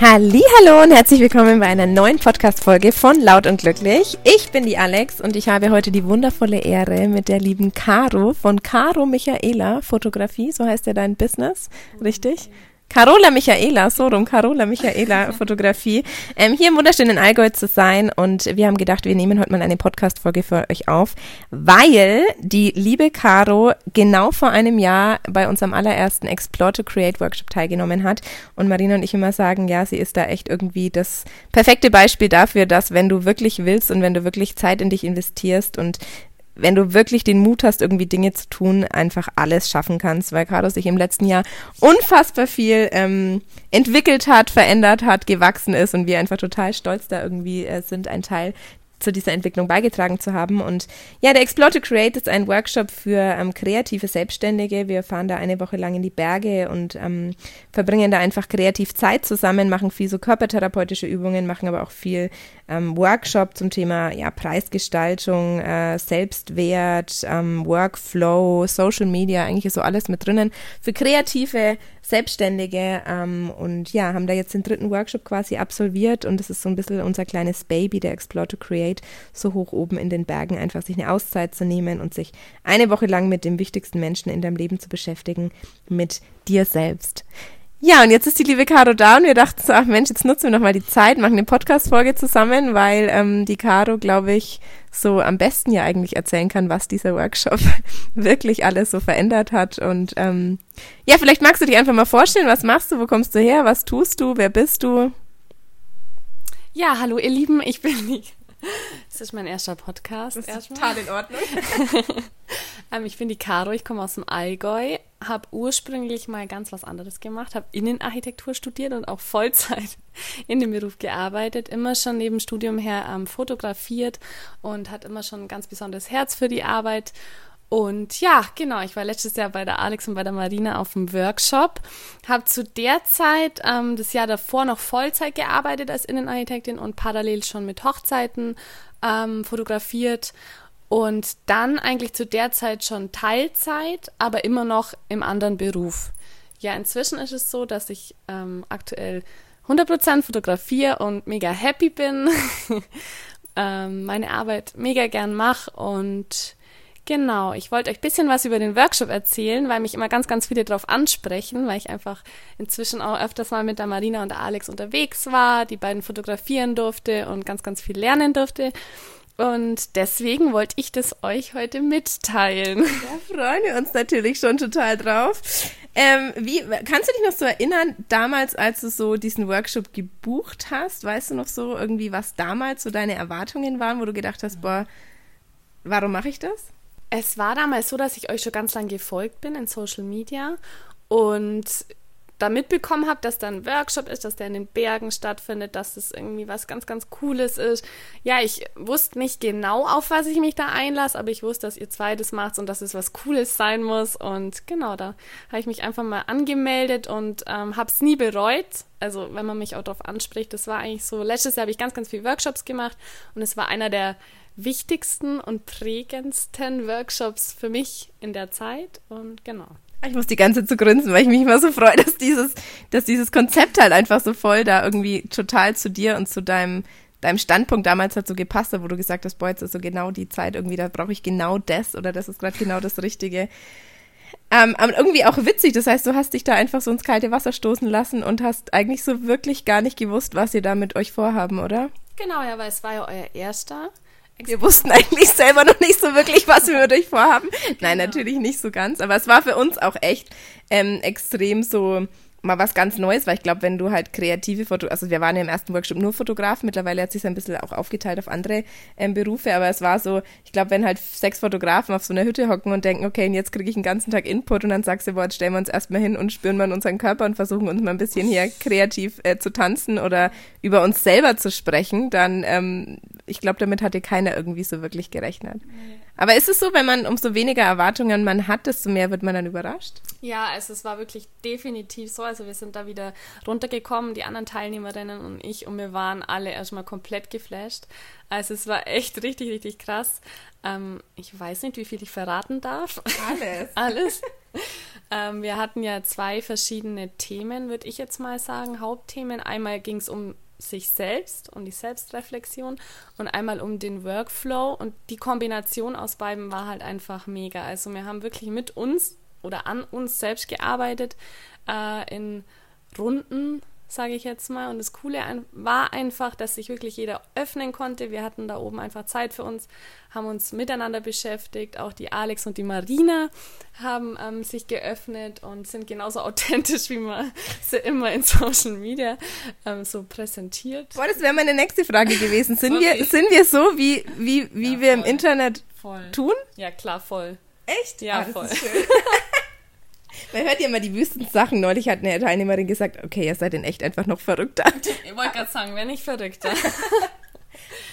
Hallo und herzlich willkommen bei einer neuen Podcast-Folge von Laut und Glücklich. Ich bin die Alex und ich habe heute die wundervolle Ehre mit der lieben Caro von Caro Michaela Fotografie, so heißt ja dein Business, richtig? Carola Michaela, so rum, Carola Michaela Fotografie, ähm, hier im wunderschönen Allgäu zu sein. Und wir haben gedacht, wir nehmen heute mal eine Podcast-Folge für euch auf, weil die liebe Caro genau vor einem Jahr bei unserem allerersten Explore to Create Workshop teilgenommen hat. Und Marina und ich immer sagen, ja, sie ist da echt irgendwie das perfekte Beispiel dafür, dass wenn du wirklich willst und wenn du wirklich Zeit in dich investierst und wenn du wirklich den Mut hast, irgendwie Dinge zu tun, einfach alles schaffen kannst, weil Carlos sich im letzten Jahr unfassbar viel ähm, entwickelt hat, verändert hat, gewachsen ist und wir einfach total stolz da irgendwie äh, sind, ein Teil zu dieser Entwicklung beigetragen zu haben. Und ja, der Explore to Create ist ein Workshop für ähm, kreative Selbstständige. Wir fahren da eine Woche lang in die Berge und ähm, verbringen da einfach kreativ Zeit zusammen, machen viel so körpertherapeutische Übungen, machen aber auch viel ähm, Workshop zum Thema ja, Preisgestaltung, äh, Selbstwert, ähm, Workflow, Social Media, eigentlich ist so alles mit drinnen für kreative Selbstständige ähm, und ja, haben da jetzt den dritten Workshop quasi absolviert und das ist so ein bisschen unser kleines Baby, der Explore to Create, so hoch oben in den Bergen, einfach sich eine Auszeit zu nehmen und sich eine Woche lang mit dem wichtigsten Menschen in deinem Leben zu beschäftigen, mit dir selbst. Ja, und jetzt ist die liebe Caro da und wir dachten so, ach Mensch, jetzt nutzen wir nochmal die Zeit, machen eine Podcast-Folge zusammen, weil ähm, die Caro, glaube ich, so am besten ja eigentlich erzählen kann, was dieser Workshop wirklich alles so verändert hat. Und ähm, ja, vielleicht magst du dich einfach mal vorstellen, was machst du, wo kommst du her, was tust du, wer bist du? Ja, hallo ihr Lieben, ich bin die das ist mein erster Podcast. Das ist erstmal. total in Ordnung. ähm, ich bin die Caro, ich komme aus dem Allgäu, habe ursprünglich mal ganz was anderes gemacht, habe Innenarchitektur studiert und auch Vollzeit in dem Beruf gearbeitet, immer schon neben Studium her ähm, fotografiert und hat immer schon ein ganz besonderes Herz für die Arbeit. Und ja, genau, ich war letztes Jahr bei der Alex und bei der Marina auf dem Workshop, habe zu der Zeit ähm, das Jahr davor noch Vollzeit gearbeitet als Innenarchitektin und parallel schon mit Hochzeiten ähm, fotografiert und dann eigentlich zu der Zeit schon Teilzeit, aber immer noch im anderen Beruf. Ja, inzwischen ist es so, dass ich ähm, aktuell 100% fotografiere und mega happy bin, ähm, meine Arbeit mega gern mache und Genau, ich wollte euch ein bisschen was über den Workshop erzählen, weil mich immer ganz, ganz viele darauf ansprechen, weil ich einfach inzwischen auch öfters mal mit der Marina und der Alex unterwegs war, die beiden fotografieren durfte und ganz, ganz viel lernen durfte. Und deswegen wollte ich das euch heute mitteilen. Da freuen wir uns natürlich schon total drauf. Ähm, wie, kannst du dich noch so erinnern, damals, als du so diesen Workshop gebucht hast, weißt du noch so irgendwie, was damals so deine Erwartungen waren, wo du gedacht hast, boah, warum mache ich das? Es war damals so, dass ich euch schon ganz lange gefolgt bin in Social Media und da mitbekommen habe, dass da ein Workshop ist, dass der in den Bergen stattfindet, dass das irgendwie was ganz, ganz Cooles ist. Ja, ich wusste nicht genau, auf was ich mich da einlasse, aber ich wusste, dass ihr zweites macht und dass es was Cooles sein muss. Und genau, da habe ich mich einfach mal angemeldet und ähm, habe es nie bereut. Also, wenn man mich auch darauf anspricht, das war eigentlich so, letztes Jahr habe ich ganz, ganz viele Workshops gemacht und es war einer der wichtigsten und prägendsten Workshops für mich in der Zeit. Und genau. Ich muss die ganze Zeit zu grinsen, weil ich mich immer so freue, dass dieses, dass dieses Konzept halt einfach so voll da irgendwie total zu dir und zu deinem, deinem Standpunkt damals hat so gepasst, wo du gesagt hast, boah, jetzt ist so genau die Zeit irgendwie, da brauche ich genau das oder das ist gerade genau das Richtige. Ähm, aber irgendwie auch witzig, das heißt, du hast dich da einfach so ins kalte Wasser stoßen lassen und hast eigentlich so wirklich gar nicht gewusst, was ihr da mit euch vorhaben, oder? Genau, ja, weil es war ja euer erster. Wir wussten eigentlich selber noch nicht so wirklich, was wir mit euch vorhaben. Nein, genau. natürlich nicht so ganz. Aber es war für uns auch echt ähm, extrem so mal was ganz Neues, weil ich glaube, wenn du halt kreative Foto, also wir waren ja im ersten Workshop nur Fotografen, mittlerweile hat sich ein bisschen auch aufgeteilt auf andere ähm, Berufe, aber es war so, ich glaube, wenn halt sechs Fotografen auf so einer Hütte hocken und denken, okay, jetzt kriege ich einen ganzen Tag Input und dann sagst du, boah, jetzt stellen wir uns erstmal hin und spüren mal unseren Körper und versuchen uns mal ein bisschen hier kreativ äh, zu tanzen oder über uns selber zu sprechen, dann ähm, ich glaube, damit hatte keiner irgendwie so wirklich gerechnet. Nee. Aber ist es so, wenn man umso weniger Erwartungen man hat, desto mehr wird man dann überrascht? Ja, also es war wirklich definitiv so. Also wir sind da wieder runtergekommen, die anderen Teilnehmerinnen und ich, und wir waren alle erstmal komplett geflasht. Also es war echt richtig, richtig krass. Ähm, ich weiß nicht, wie viel ich verraten darf. Alles. Alles. Ähm, wir hatten ja zwei verschiedene Themen, würde ich jetzt mal sagen, Hauptthemen. Einmal ging es um sich selbst und die Selbstreflexion und einmal um den Workflow und die Kombination aus beiden war halt einfach mega. Also wir haben wirklich mit uns oder an uns selbst gearbeitet äh, in Runden sage ich jetzt mal. Und das Coole war einfach, dass sich wirklich jeder öffnen konnte. Wir hatten da oben einfach Zeit für uns, haben uns miteinander beschäftigt. Auch die Alex und die Marina haben ähm, sich geöffnet und sind genauso authentisch, wie man sie immer in Social Media ähm, so präsentiert. Boah, das wäre meine nächste Frage gewesen. Sind, okay. wir, sind wir so, wie, wie, wie ja, wir im Internet voll. tun? Ja, klar, voll. Echt? Ja, ah, voll. Man hört ja immer die wüsten Sachen. Neulich hat eine Teilnehmerin gesagt, okay, ihr seid in echt einfach noch verrückter. Ich wollte gerade sagen, wer nicht verrückter.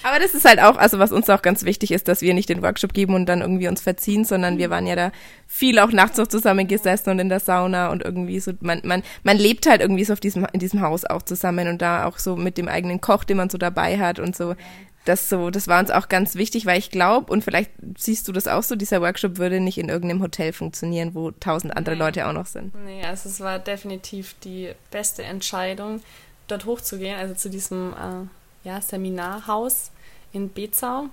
Aber das ist halt auch, also was uns auch ganz wichtig ist, dass wir nicht den Workshop geben und dann irgendwie uns verziehen, sondern wir waren ja da viel auch nachts noch zusammengesessen und in der Sauna und irgendwie so, man, man, man lebt halt irgendwie so auf diesem, in diesem Haus auch zusammen und da auch so mit dem eigenen Koch, den man so dabei hat und so das so, das war uns auch ganz wichtig, weil ich glaube, und vielleicht siehst du das auch so, dieser Workshop würde nicht in irgendeinem Hotel funktionieren, wo tausend andere nee. Leute auch noch sind. Nee, also es war definitiv die beste Entscheidung, dort hochzugehen, also zu diesem äh, ja, Seminarhaus in Bezau.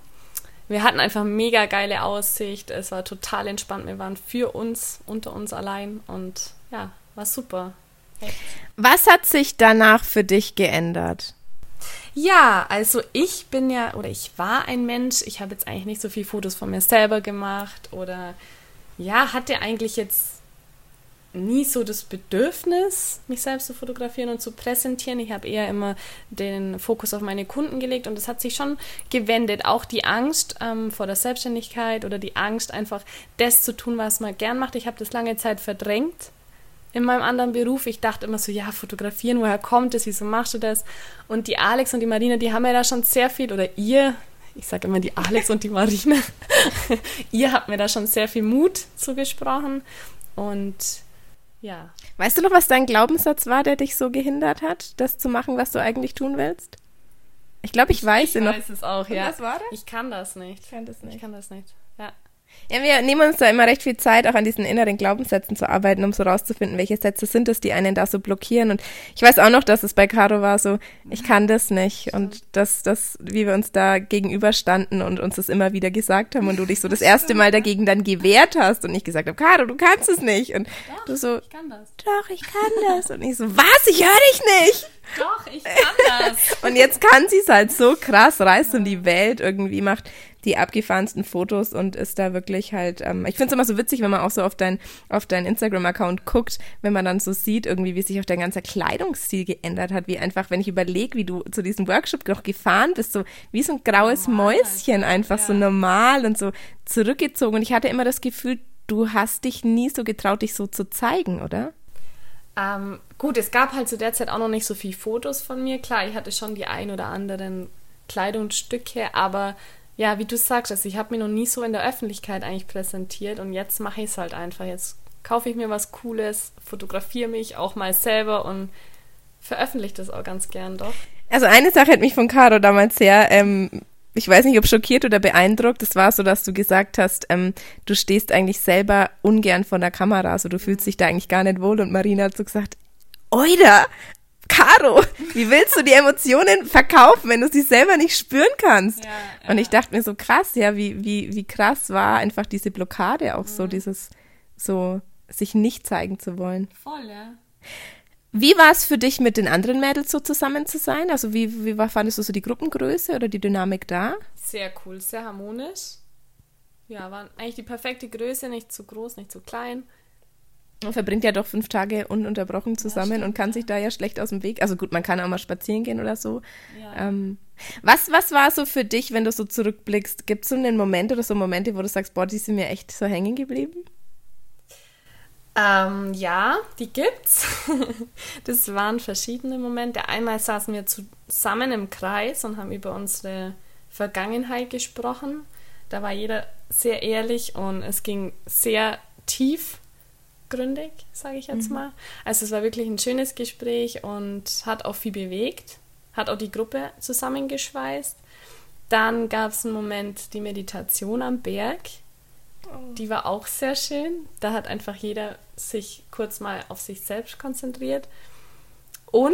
Wir hatten einfach mega geile Aussicht, es war total entspannt, wir waren für uns, unter uns allein und ja, war super. Was hat sich danach für dich geändert? Ja, also ich bin ja oder ich war ein Mensch, ich habe jetzt eigentlich nicht so viele Fotos von mir selber gemacht oder ja, hatte eigentlich jetzt nie so das Bedürfnis, mich selbst zu fotografieren und zu präsentieren. Ich habe eher immer den Fokus auf meine Kunden gelegt und das hat sich schon gewendet. Auch die Angst ähm, vor der Selbstständigkeit oder die Angst, einfach das zu tun, was man gern macht. Ich habe das lange Zeit verdrängt in meinem anderen Beruf. Ich dachte immer so, ja, fotografieren, woher kommt es, wieso machst du das? Und die Alex und die Marina, die haben mir da schon sehr viel, oder ihr, ich sage immer die Alex und die Marina, ihr habt mir da schon sehr viel Mut zugesprochen. Und ja. Weißt du noch, was dein Glaubenssatz war, der dich so gehindert hat, das zu machen, was du eigentlich tun willst? Ich glaube, ich weiß ich noch. Weiß es auch, ja. was war das? Ich kann das nicht. Ich kann das nicht. Ich kann das nicht. Ja. Ja, wir nehmen uns da immer recht viel Zeit, auch an diesen inneren Glaubenssätzen zu arbeiten, um so rauszufinden, welche Sätze sind es, die einen da so blockieren. Und ich weiß auch noch, dass es bei Caro war so, ich kann das nicht. Und dass das, wie wir uns da gegenüberstanden und uns das immer wieder gesagt haben und du dich so das erste Mal dagegen dann gewehrt hast und ich gesagt habe, Caro, du kannst es nicht. Und doch, du so, ich kann das. Doch, ich kann das. Und ich so, was? Ich höre dich nicht. Doch, ich kann das. und jetzt kann sie es halt so krass, reist um die Welt irgendwie, macht die abgefahrensten Fotos und ist da wirklich halt, ähm, ich finde es immer so witzig, wenn man auch so auf dein, auf deinen Instagram-Account guckt, wenn man dann so sieht, irgendwie, wie sich auch dein ganzer Kleidungsstil geändert hat, wie einfach, wenn ich überlege, wie du zu diesem Workshop noch gefahren bist, so wie so ein graues normal, Mäuschen, einfach ja. so normal und so zurückgezogen. Und ich hatte immer das Gefühl, du hast dich nie so getraut, dich so zu zeigen, oder? Ähm, gut, es gab halt zu der Zeit auch noch nicht so viele Fotos von mir. Klar, ich hatte schon die ein oder anderen Kleidungsstücke, aber ja, wie du sagst, also ich habe mir noch nie so in der Öffentlichkeit eigentlich präsentiert und jetzt mache ich es halt einfach. Jetzt kaufe ich mir was Cooles, fotografiere mich auch mal selber und veröffentliche das auch ganz gern doch. Also eine Sache hat mich von Caro damals sehr, ähm, ich weiß nicht, ob schockiert oder beeindruckt. Es war so, dass du gesagt hast, ähm, du stehst eigentlich selber ungern vor der Kamera, also du fühlst dich da eigentlich gar nicht wohl. Und Marina hat so gesagt, Oida, Caro, wie willst du die Emotionen verkaufen, wenn du sie selber nicht spüren kannst? Ja, ja. Und ich dachte mir so krass, ja, wie, wie, wie krass war einfach diese Blockade auch mhm. so, dieses, so, sich nicht zeigen zu wollen. Voll, ja. Wie war es für dich, mit den anderen Mädels so zusammen zu sein? Also wie, wie war, fandest du so die Gruppengröße oder die Dynamik da? Sehr cool, sehr harmonisch. Ja, war eigentlich die perfekte Größe, nicht zu groß, nicht zu klein. Man verbringt ja doch fünf Tage ununterbrochen zusammen ja, und kann sich da ja schlecht aus dem Weg. Also gut, man kann auch mal spazieren gehen oder so. Ja. Ähm, was, was war so für dich, wenn du so zurückblickst? Gibt es so einen Moment oder so Momente, wo du sagst, boah, die sind mir echt so hängen geblieben? Ähm, ja, die gibt's. das waren verschiedene Momente. Einmal saßen wir zusammen im Kreis und haben über unsere Vergangenheit gesprochen. Da war jeder sehr ehrlich und es ging sehr tief tiefgründig, sage ich jetzt mhm. mal. Also es war wirklich ein schönes Gespräch und hat auch viel bewegt, hat auch die Gruppe zusammengeschweißt. Dann gab es einen Moment die Meditation am Berg. Die war auch sehr schön. Da hat einfach jeder sich kurz mal auf sich selbst konzentriert. Und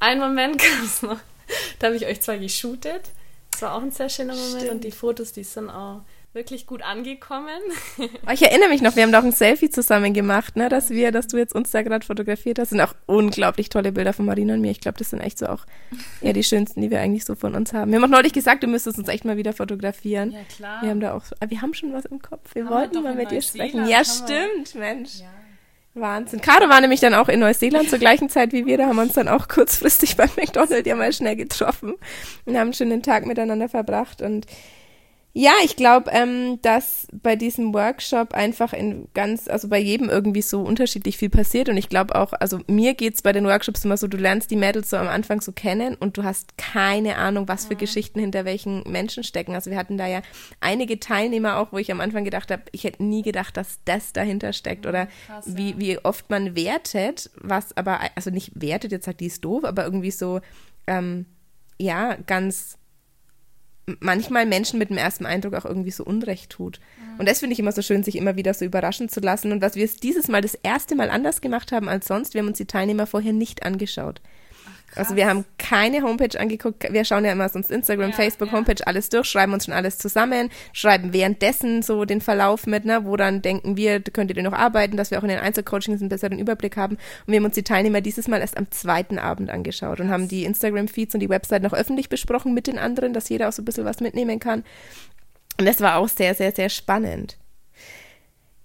ein Moment kam es noch. Da habe ich euch zwar geshootet. Das war auch ein sehr schöner Moment. Stimmt. Und die Fotos, die sind auch wirklich gut angekommen. Oh, ich erinnere mich noch, wir haben doch ein Selfie zusammen gemacht, ne, dass wir, dass du jetzt uns da gerade fotografiert hast. Das sind auch unglaublich tolle Bilder von Marina und mir. Ich glaube, das sind echt so auch eher die schönsten, die wir eigentlich so von uns haben. Wir haben auch neulich gesagt, du müsstest uns echt mal wieder fotografieren. Ja, klar. Wir haben da auch, wir haben schon was im Kopf. Wir haben wollten mal mit dir sprechen. Ja, stimmt, Mensch. Ja. Wahnsinn. Caro war nämlich dann auch in Neuseeland zur gleichen Zeit wie wir. Da haben wir uns dann auch kurzfristig beim McDonald's ja mal schnell getroffen und haben schon den Tag miteinander verbracht. Und ja, ich glaube, ähm, dass bei diesem Workshop einfach in ganz, also bei jedem irgendwie so unterschiedlich viel passiert. Und ich glaube auch, also mir geht's bei den Workshops immer so, du lernst die Mädels so am Anfang so kennen und du hast keine Ahnung, was für mhm. Geschichten hinter welchen Menschen stecken. Also wir hatten da ja einige Teilnehmer auch, wo ich am Anfang gedacht habe, ich hätte nie gedacht, dass das dahinter steckt oder Krass, wie, ja. wie oft man wertet, was aber, also nicht wertet, jetzt sagt die ist doof, aber irgendwie so, ähm, ja, ganz manchmal Menschen mit dem ersten Eindruck auch irgendwie so Unrecht tut. Mhm. Und das finde ich immer so schön, sich immer wieder so überraschen zu lassen. Und was wir es dieses Mal das erste Mal anders gemacht haben als sonst, wir haben uns die Teilnehmer vorher nicht angeschaut. Also wir haben keine Homepage angeguckt. Wir schauen ja immer sonst Instagram, ja, Facebook, ja. Homepage, alles durch, schreiben uns schon alles zusammen, schreiben währenddessen so den Verlauf mit, ne, wo dann denken wir, könnt ihr noch arbeiten, dass wir auch in den Einzelcoachings einen besseren Überblick haben. Und wir haben uns die Teilnehmer dieses Mal erst am zweiten Abend angeschaut und haben die Instagram-Feeds und die Website noch öffentlich besprochen mit den anderen, dass jeder auch so ein bisschen was mitnehmen kann. Und das war auch sehr, sehr, sehr spannend.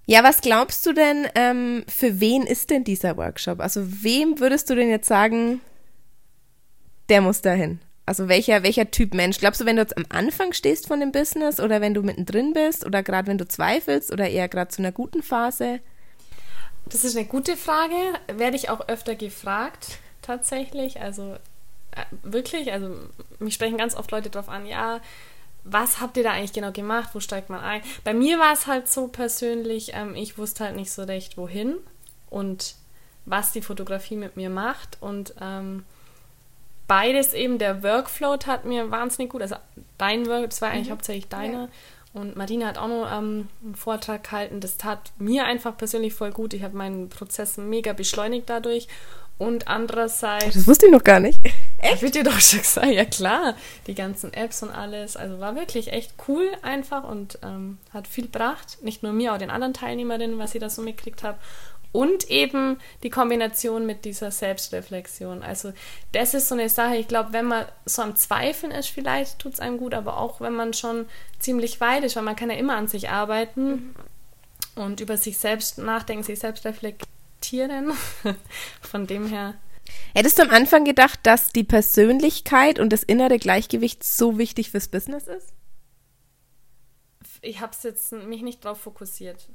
Ja, was glaubst du denn, ähm, für wen ist denn dieser Workshop? Also wem würdest du denn jetzt sagen, der muss dahin. Also welcher, welcher Typ Mensch? Glaubst du, wenn du jetzt am Anfang stehst von dem Business oder wenn du mittendrin bist oder gerade wenn du zweifelst oder eher gerade zu einer guten Phase? Das ist eine gute Frage. Werde ich auch öfter gefragt, tatsächlich. Also äh, wirklich, also mich sprechen ganz oft Leute darauf an, ja, was habt ihr da eigentlich genau gemacht? Wo steigt man ein? Bei mir war es halt so persönlich, ähm, ich wusste halt nicht so recht, wohin und was die Fotografie mit mir macht. Und ähm, beides eben, der Workflow hat mir wahnsinnig gut, also dein Work, das war eigentlich mhm. hauptsächlich deiner. Ja. Und Martina hat auch noch ähm, einen Vortrag gehalten. Das tat mir einfach persönlich voll gut. Ich habe meinen Prozess mega beschleunigt dadurch. Und andererseits. Das wusste ich noch gar nicht. Echt? Ich dir doch schon gesagt, ja klar. Die ganzen Apps und alles. Also war wirklich echt cool einfach und ähm, hat viel gebracht. Nicht nur mir, auch den anderen Teilnehmerinnen, was ich da so mitgekriegt habe. Und eben die Kombination mit dieser Selbstreflexion. Also das ist so eine Sache, ich glaube, wenn man so am Zweifeln ist, vielleicht tut es einem gut, aber auch wenn man schon ziemlich weit ist, weil man kann ja immer an sich arbeiten mhm. und über sich selbst nachdenken, sich selbst reflektieren. Von dem her. Hättest du am Anfang gedacht, dass die Persönlichkeit und das innere Gleichgewicht so wichtig fürs Business ist? Ich habe jetzt mich nicht drauf fokussiert.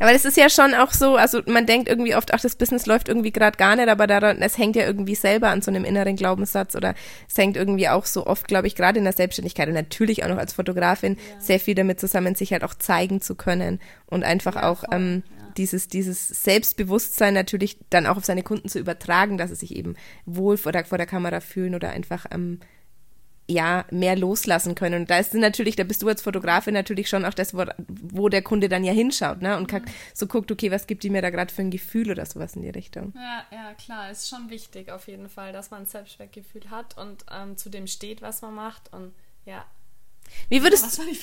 Aber das ist ja schon auch so, also man denkt irgendwie oft, ach, das Business läuft irgendwie gerade gar nicht, aber daran, es hängt ja irgendwie selber an so einem inneren Glaubenssatz oder es hängt irgendwie auch so oft, glaube ich, gerade in der Selbstständigkeit und natürlich auch noch als Fotografin ja. sehr viel damit zusammen, sich halt auch zeigen zu können und einfach ja, auch ähm, ja. dieses, dieses Selbstbewusstsein natürlich dann auch auf seine Kunden zu übertragen, dass sie sich eben wohl vor der, vor der Kamera fühlen oder einfach ähm, ja, mehr loslassen können. Und da ist natürlich, da bist du als Fotografin natürlich schon auch das, wo, wo der Kunde dann ja hinschaut, ne? Und mhm. so guckt, okay, was gibt die mir da gerade für ein Gefühl oder sowas in die Richtung. Ja, ja, klar, ist schon wichtig auf jeden Fall, dass man ein Selbstwertgefühl hat und ähm, zu dem steht, was man macht. Und ja. Wie würdest, ja, wie,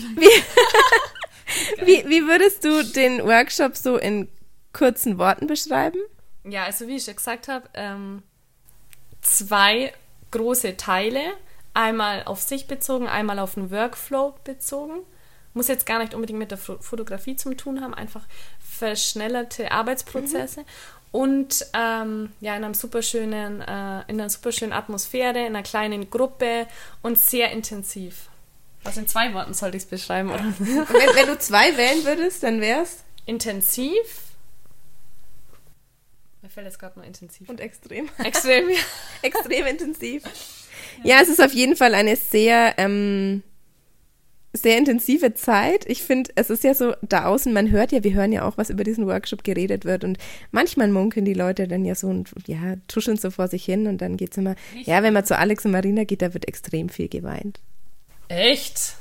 wie, wie würdest du den Workshop so in kurzen Worten beschreiben? Ja, also wie ich schon gesagt habe, ähm, zwei große Teile einmal auf sich bezogen, einmal auf den Workflow bezogen. Muss jetzt gar nicht unbedingt mit der Fotografie zu tun haben, einfach verschnellerte Arbeitsprozesse. Mhm. Und ähm, ja, in, einem superschönen, äh, in einer superschönen Atmosphäre, in einer kleinen Gruppe und sehr intensiv. Also in zwei Worten sollte ich es beschreiben, oder? wenn, wenn, du zwei wählen würdest, dann wäre es? Intensiv. Mir fällt jetzt gerade nur intensiv. Und extrem. Extrem, ja. extrem intensiv. Ja, es ist auf jeden Fall eine sehr, ähm, sehr intensive Zeit. Ich finde, es ist ja so da außen, man hört ja, wir hören ja auch, was über diesen Workshop geredet wird und manchmal munkeln die Leute dann ja so und ja, tuscheln so vor sich hin und dann geht es immer, Echt? ja, wenn man zu Alex und Marina geht, da wird extrem viel geweint. Echt?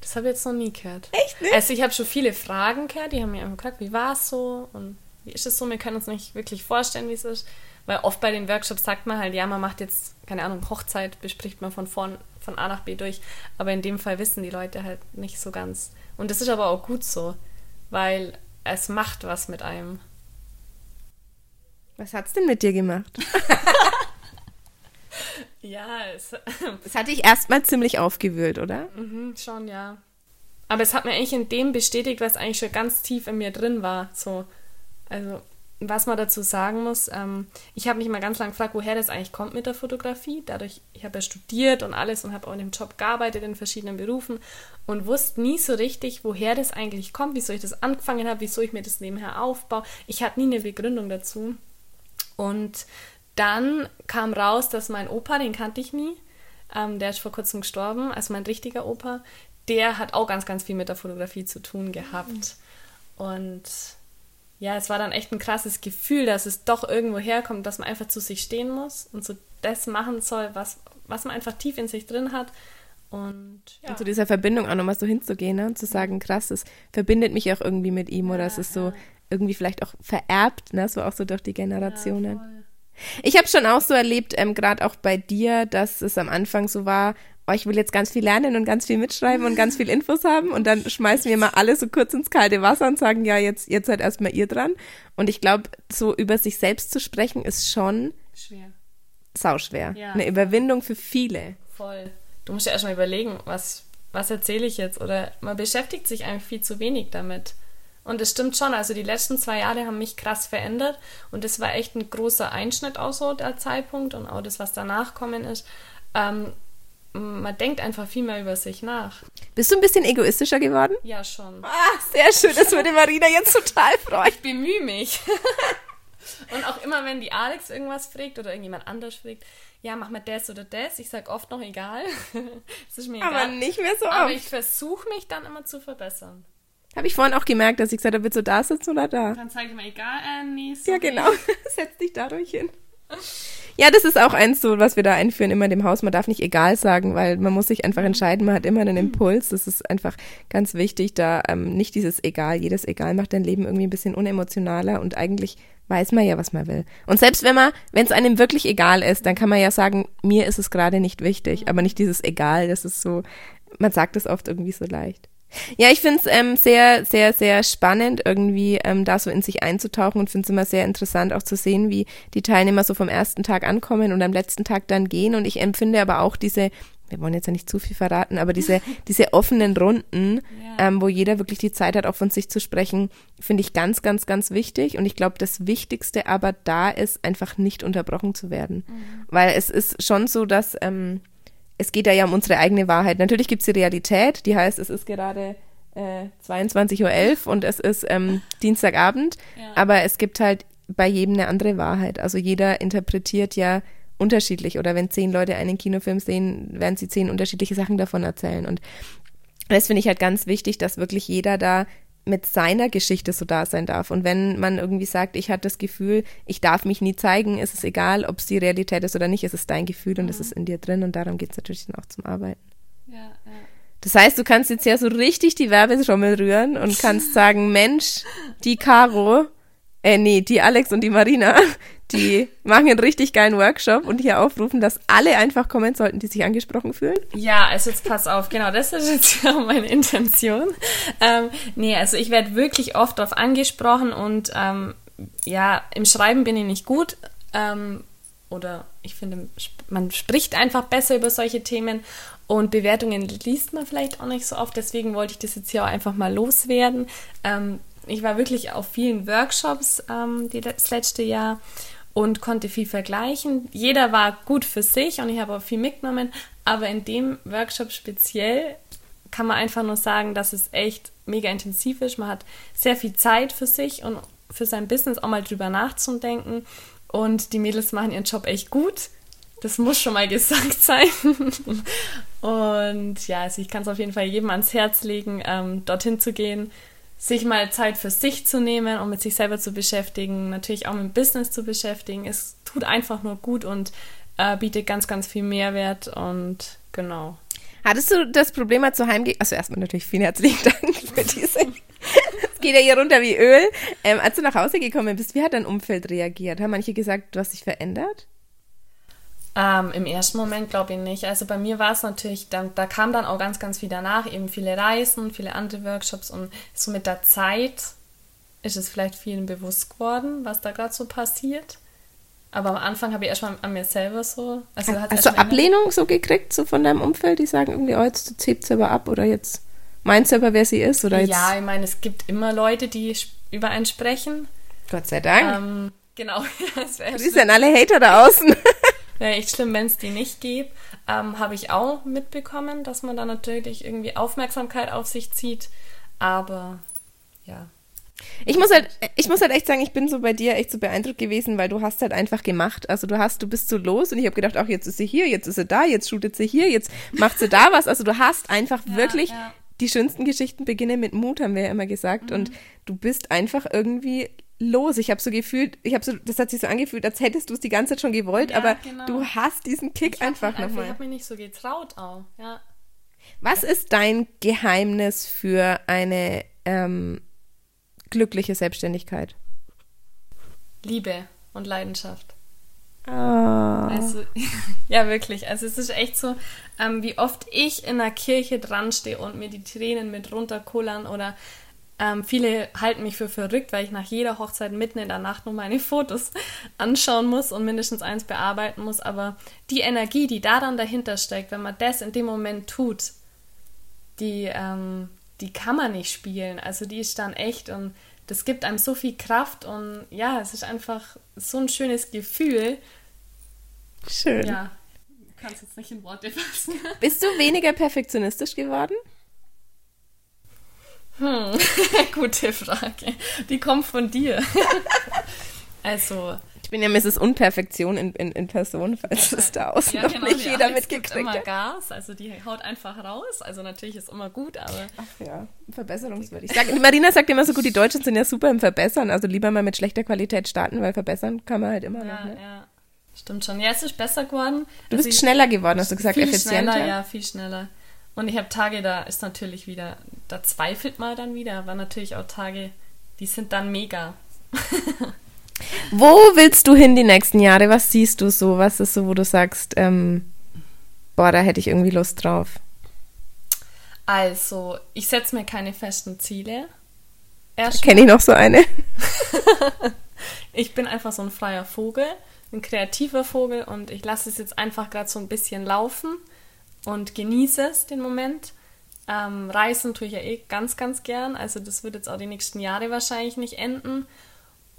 Das habe ich jetzt noch nie gehört. Echt nicht? Also ich habe schon viele Fragen gehört, die haben mir einfach gefragt, wie war es so und wie ist es so? Wir können uns nicht wirklich vorstellen, wie es ist. Weil oft bei den Workshops sagt man halt, ja, man macht jetzt, keine Ahnung, Hochzeit, bespricht man von vorn, von A nach B durch. Aber in dem Fall wissen die Leute halt nicht so ganz. Und das ist aber auch gut so, weil es macht was mit einem. Was hat's denn mit dir gemacht? Ja, es, Das hat dich erstmal ziemlich aufgewühlt, oder? mhm, schon, ja. Aber es hat mir eigentlich in dem bestätigt, was eigentlich schon ganz tief in mir drin war. So, also, was man dazu sagen muss, ähm, ich habe mich mal ganz lange gefragt, woher das eigentlich kommt mit der Fotografie. Dadurch, ich habe ja studiert und alles und habe auch in dem Job gearbeitet in verschiedenen Berufen und wusste nie so richtig, woher das eigentlich kommt, wieso ich das angefangen habe, wieso ich mir das nebenher aufbaue. Ich hatte nie eine Begründung dazu. Und dann kam raus, dass mein Opa, den kannte ich nie, ähm, der ist vor kurzem gestorben, also mein richtiger Opa, der hat auch ganz, ganz viel mit der Fotografie zu tun gehabt. Und ja, es war dann echt ein krasses Gefühl, dass es doch irgendwo herkommt, dass man einfach zu sich stehen muss und so das machen soll, was, was man einfach tief in sich drin hat. Und ja. Und zu dieser Verbindung auch nochmal so hinzugehen ne? und zu sagen, krass, das verbindet mich auch irgendwie mit ihm oder Ja, es ist so ja. irgendwie vielleicht auch vererbt, ne? so auch so durch die Generationen. Ich habe schon auch so erlebt, ähm, gerade auch bei dir, dass es am Anfang so war, oh, ich will jetzt ganz viel lernen und ganz viel mitschreiben und ganz viel Infos haben und dann schmeißen wir mal alle so kurz ins kalte Wasser und sagen, ja, jetzt, jetzt seid erstmal ihr dran. Und ich glaube, so über sich selbst zu sprechen, ist schon Schwer. sauschwer. Ja. Eine Überwindung für viele. Voll. Du musst ja erstmal überlegen, was, was erzähle ich jetzt? Oder man beschäftigt sich eigentlich viel zu wenig damit. Und es stimmt schon, also die letzten zwei Jahre haben mich krass verändert und das war echt ein großer Einschnitt auch so der Zeitpunkt und auch das, was danach kommen ist. Ähm, man denkt einfach viel mehr über sich nach. Bist du ein bisschen egoistischer geworden? Ja, schon. Ah, sehr schön. Das würde Marina jetzt total freuen. Ich bemühe mich. und auch immer, wenn die Alex irgendwas fragt oder irgendjemand anders fragt, ja, mach mal das oder das. Ich sag oft noch egal. Es ist mir Aber egal. nicht mehr so Aber oft. ich versuche mich dann immer zu verbessern. Habe ich vorhin auch gemerkt, dass ich gesagt habe, willst du da sitzen oder da? Dann sage ich mal, egal, äh, nee, Ja, sorry. genau. Setz dich da ruhig hin. Ja, das ist auch eins so, was wir da einführen, immer in dem Haus. Man darf nicht egal sagen, weil man muss sich einfach entscheiden. Man hat immer einen Impuls. Das ist einfach ganz wichtig, da ähm, nicht dieses Egal. Jedes Egal macht dein Leben irgendwie ein bisschen unemotionaler und eigentlich weiß man ja, was man will. Und selbst wenn man, wenn es einem wirklich egal ist, dann kann man ja sagen, mir ist es gerade nicht wichtig, aber nicht dieses Egal. Das ist so, man sagt es oft irgendwie so leicht. Ja, ich finde es ähm, sehr, sehr, sehr spannend, irgendwie ähm, da so in sich einzutauchen und finde es immer sehr interessant auch zu sehen, wie die Teilnehmer so vom ersten Tag ankommen und am letzten Tag dann gehen. Und ich empfinde aber auch diese, wir wollen jetzt ja nicht zu viel verraten, aber diese, diese offenen Runden, Ja. ähm, wo jeder wirklich die Zeit hat, auch von sich zu sprechen, finde ich ganz, ganz, ganz wichtig. Und ich glaube, das Wichtigste aber da ist, einfach nicht unterbrochen zu werden. Weil es ist schon so, dass ähm, es geht da ja um unsere eigene Wahrheit. Natürlich gibt es die Realität, die heißt, es ist gerade äh, 22.11 Uhr und es ist ähm, Dienstagabend, Ja. aber es gibt halt bei jedem eine andere Wahrheit. Also jeder interpretiert ja unterschiedlich oder wenn zehn Leute einen Kinofilm sehen, werden sie zehn unterschiedliche Sachen davon erzählen. Und das finde ich halt ganz wichtig, dass wirklich jeder da mit seiner Geschichte so da sein darf. Und wenn man irgendwie sagt, ich hatte das Gefühl, ich darf mich nie zeigen, ist es egal, ob es die Realität ist oder nicht, es ist dein Gefühl und es ist in dir drin und darum geht es natürlich dann auch zum Arbeiten. Ja, ja. Das heißt, du kannst jetzt ja so richtig die Werbetrommel rühren und kannst sagen, Mensch, die Caro, äh, nee, die Alex und die Marina, die machen einen richtig geilen Workshop und hier aufrufen, dass alle einfach kommen sollten, die sich angesprochen fühlen. Ja, also jetzt pass auf, genau, das ist jetzt ja meine Intention. Ähm, nee, also ich werde wirklich oft darauf angesprochen und ähm, ja, im Schreiben bin ich nicht gut. Ähm, oder ich finde, man spricht einfach besser über solche Themen und Bewertungen liest man vielleicht auch nicht so oft. Deswegen wollte ich das jetzt hier auch einfach mal loswerden. Ähm, ich war wirklich auf vielen Workshops ähm, das letzte Jahr und konnte viel vergleichen. Jeder war gut für sich und ich habe auch viel mitgenommen. Aber in dem Workshop speziell kann man einfach nur sagen, dass es echt mega intensiv ist. Man hat sehr viel Zeit für sich und für sein Business auch mal drüber nachzudenken. Und die Mädels machen ihren Job echt gut. Das muss schon mal gesagt sein. Und ja, also ich kann es auf jeden Fall jedem ans Herz legen, ähm, dorthin zu gehen, sich mal Zeit für sich zu nehmen und mit sich selber zu beschäftigen, natürlich auch mit dem Business zu beschäftigen. Es tut einfach nur gut und äh, bietet ganz, ganz viel Mehrwert und genau. Hattest du das Problem, als du heimgehst? Also erstmal natürlich vielen herzlichen Dank für diese. Es geht ja hier runter wie Öl. Ähm, als du nach Hause gekommen bist, wie hat dein Umfeld reagiert? Haben manche gesagt, du hast dich verändert? Ähm, Im ersten Moment glaube ich nicht. Also bei mir war es natürlich, da, da kam dann auch ganz, ganz viel danach, eben viele Reisen, viele andere Workshops und so mit der Zeit ist es vielleicht vielen bewusst geworden, was da gerade so passiert. Aber am Anfang habe ich erstmal an mir selber so. Also Hast du Ablehnung so gekriegt, so von deinem Umfeld, die sagen irgendwie, oh, jetzt zieht sie aber ab oder jetzt meinst du aber, wer sie ist? Oder jetzt? Ja, ich meine, es gibt immer Leute, die über einen sprechen. Gott sei Dank. Ähm, genau. das sind alle Hater da außen? Wäre echt schlimm, wenn es die nicht gibt. Ähm, Habe ich auch mitbekommen, dass man da natürlich irgendwie Aufmerksamkeit auf sich zieht. Aber ja. Ich muss halt, ich muss halt echt sagen, ich bin so bei dir echt so beeindruckt gewesen, weil du hast halt einfach gemacht. Also du hast, du bist so los und ich habe gedacht, auch jetzt ist sie hier, jetzt ist sie da, jetzt shootet sie hier, jetzt macht sie da was. Also du hast einfach ja, wirklich ja. die schönsten Geschichten beginnen mit Mut, haben wir ja immer gesagt. Mhm. Und du bist einfach irgendwie los. Ich habe so gefühlt, ich habe so, das hat sich so angefühlt, als hättest du es die ganze Zeit schon gewollt, ja, aber genau. du hast diesen Kick einfach nochmal. Ich habe mich nicht so getraut auch, ja. Was ist dein Geheimnis für eine ähm, glückliche Selbstständigkeit? Liebe und Leidenschaft. Oh. Also, ja, wirklich. Also, es ist echt so, ähm, wie oft ich in der Kirche dran stehe und mir die Tränen mit runterkullern oder ähm, viele halten mich für verrückt, weil ich nach jeder Hochzeit mitten in der Nacht nur meine Fotos anschauen muss und mindestens eins bearbeiten muss. Aber die Energie, die da dann dahinter steckt, wenn man das in dem Moment tut, die, ähm, die kann man nicht spielen. Also die ist dann echt und das gibt einem so viel Kraft und ja, es ist einfach so ein schönes Gefühl. Schön. Ja, kannst jetzt nicht in Worte fassen. Bist du weniger perfektionistisch geworden? Hm, gute Frage. Die kommt von dir. also. Ich bin ja Mrs. Unperfektion in, in, in Person, falls es da außen ja, noch genau, nicht jeder mitgekriegt hat. immer Gas, also die haut einfach raus. Also natürlich ist immer gut, aber. Ach ja, verbesserungswürdig. Sag, Marina sagt immer so gut, die Deutschen sind ja super im Verbessern. Also lieber mal mit schlechter Qualität starten, weil verbessern kann man halt immer ja, noch. Ne? Ja, stimmt schon. Ja, es ist besser geworden. Du bist also schneller geworden, hast du gesagt, viel effizienter. Schneller, ja, viel schneller. Und ich habe Tage, da ist natürlich wieder, da zweifelt man dann wieder, aber natürlich auch Tage, die sind dann mega. wo willst du hin die nächsten Jahre? Was siehst du so? Was ist so, wo du sagst, ähm, boah, da hätte ich irgendwie Lust drauf? Also, ich setze mir keine festen Ziele. Kenne ich noch so eine. ich bin einfach so ein freier Vogel, ein kreativer Vogel und ich lasse es jetzt einfach gerade so ein bisschen laufen und genieße es den Moment. Ähm, reisen tue ich ja eh ganz, ganz gern. Also das wird jetzt auch die nächsten Jahre wahrscheinlich nicht enden.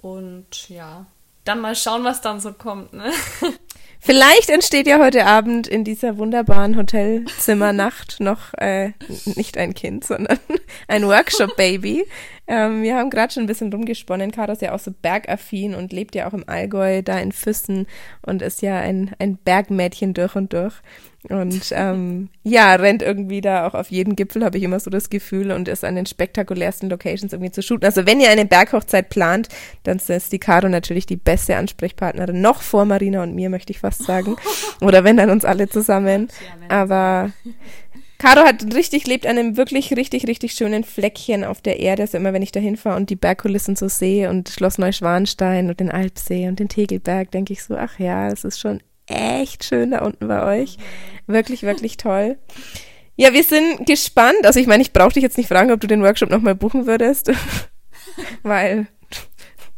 Und ja, dann mal schauen, was dann so kommt. Ne? Vielleicht entsteht ja heute Abend in dieser wunderbaren Hotelzimmernacht noch äh, nicht ein Kind, sondern ein Workshop-Baby. Ähm, wir haben gerade schon ein bisschen rumgesponnen. Caro ist ja auch so bergaffin und lebt ja auch im Allgäu, da in Füssen und ist ja ein, ein Bergmädchen durch und durch. Und ähm, ja, rennt irgendwie da auch auf jeden Gipfel, habe ich immer so das Gefühl, und ist an den spektakulärsten Locations irgendwie zu shooten. Also wenn ihr eine Berghochzeit plant, dann ist die Caro natürlich die beste Ansprechpartnerin, noch vor Marina und mir, möchte ich fast sagen. Oder wenn dann uns alle zusammen. Aber Caro hat richtig, lebt an einem wirklich richtig, richtig schönen Fleckchen auf der Erde. Also immer, wenn ich da hinfahre und die Bergkulissen so sehe und Schloss Neuschwanstein und den Alpsee und den Tegelberg, denke ich so, ach ja, es ist schon echt schön da unten bei euch. Wirklich, wirklich toll. Ja, wir sind gespannt. Also ich meine, ich brauche dich jetzt nicht fragen, ob du den Workshop nochmal buchen würdest, weil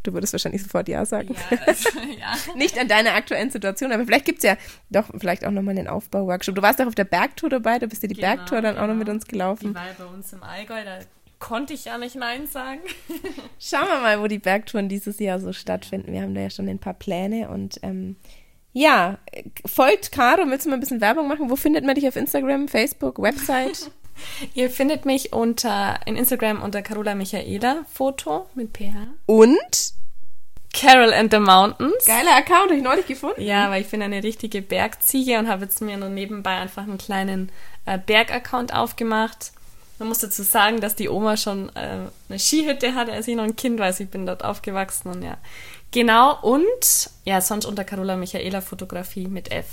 du würdest wahrscheinlich sofort Ja sagen. Ja, also, ja. nicht an deiner aktuellen Situation, aber vielleicht gibt es ja doch vielleicht auch nochmal einen Aufbau-Workshop. Du warst doch auf der Bergtour dabei, du bist ja die genau, Bergtour dann genau. auch noch mit genau. uns gelaufen. Die war ja bei uns im Allgäu, da konnte ich ja nicht Nein sagen. Schauen wir mal, wo die Bergtouren dieses Jahr so stattfinden. Wir haben da ja schon ein paar Pläne und ähm, ja, folgt Caro, willst du mal ein bisschen Werbung machen? Wo findet man dich auf Instagram, Facebook, Website? Ihr findet mich unter in Instagram unter Carola Michaela Foto mit PH. Und Carol and the Mountains. Geiler Account, habe ich neulich gefunden. Ja, weil ich bin eine richtige Bergziege und habe jetzt mir nur nebenbei einfach einen kleinen äh, Bergaccount aufgemacht. Man muss dazu sagen, dass die Oma schon äh, eine Skihütte hatte, als ich noch ein Kind war. Also ich bin dort aufgewachsen und ja, Genau, und ja, sonst unter Carola Michaela Fotografie mit F.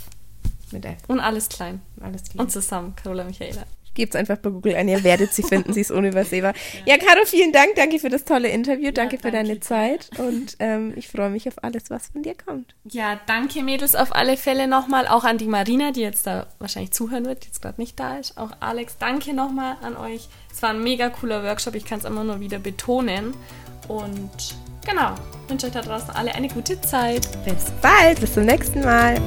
Mit F. Und alles klein. Alles klein. Und zusammen, Carola Michaela. Gebt es einfach bei Google ein, ihr werdet sie finden, sie ist unübersehbar. Ja, Caro, vielen Dank, danke für das tolle Interview, danke ja, für danke deine Zeit und ähm, ich freue mich auf alles, was von dir kommt. Ja, danke Mädels auf alle Fälle nochmal, auch an die Marina, die jetzt da wahrscheinlich zuhören wird, die jetzt gerade nicht da ist. Auch Alex, danke nochmal an euch. Es war ein mega cooler Workshop, ich kann es immer nur wieder betonen und genau, wünsche euch da draußen alle eine gute Zeit. Bis bald, bis zum nächsten Mal.